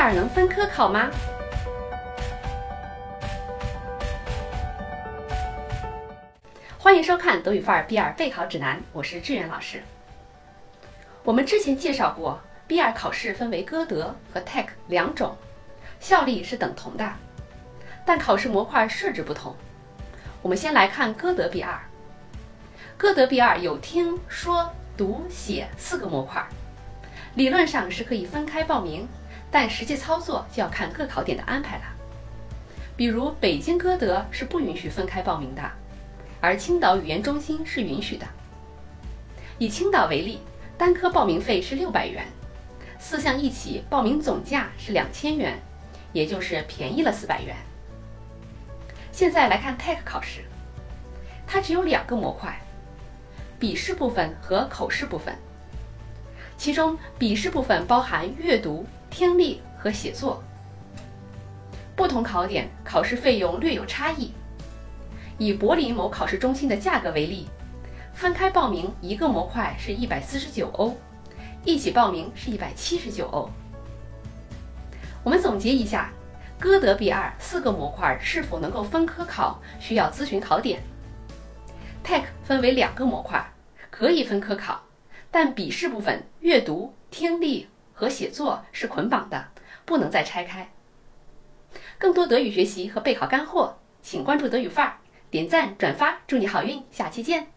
二能分科考吗？欢迎收看德语范儿 B 二备考指南，我是志远老师。我们之前介绍过，B 二考试分为歌德和 Tech 两种，效力是等同的，但考试模块设置不同。我们先来看歌德 B 二。歌德 B 二有听说读写四个模块，理论上是可以分开报名，但实际操作就要看各考点的安排了。比如北京歌德是不允许分开报名的。而青岛语言中心是允许的。以青岛为例，单科报名费是六百元，四项一起报名总价是两千元，也就是便宜了四百元。现在来看 TEC 考试，它只有两个模块，笔试部分和口试部分。其中笔试部分包含阅读、听力和写作。不同考点考试费用略有差异。以柏林某考试中心的价格为例，分开报名一个模块是一百四十九欧，一起报名是一百七十九欧。我们总结一下，歌德 B 二四个模块是否能够分科考，需要咨询考点。TEC 分为两个模块，可以分科考，但笔试部分阅读、听力和写作是捆绑的，不能再拆开。更多德语学习和备考干货，请关注德语范儿。点赞转发，祝你好运！下期见。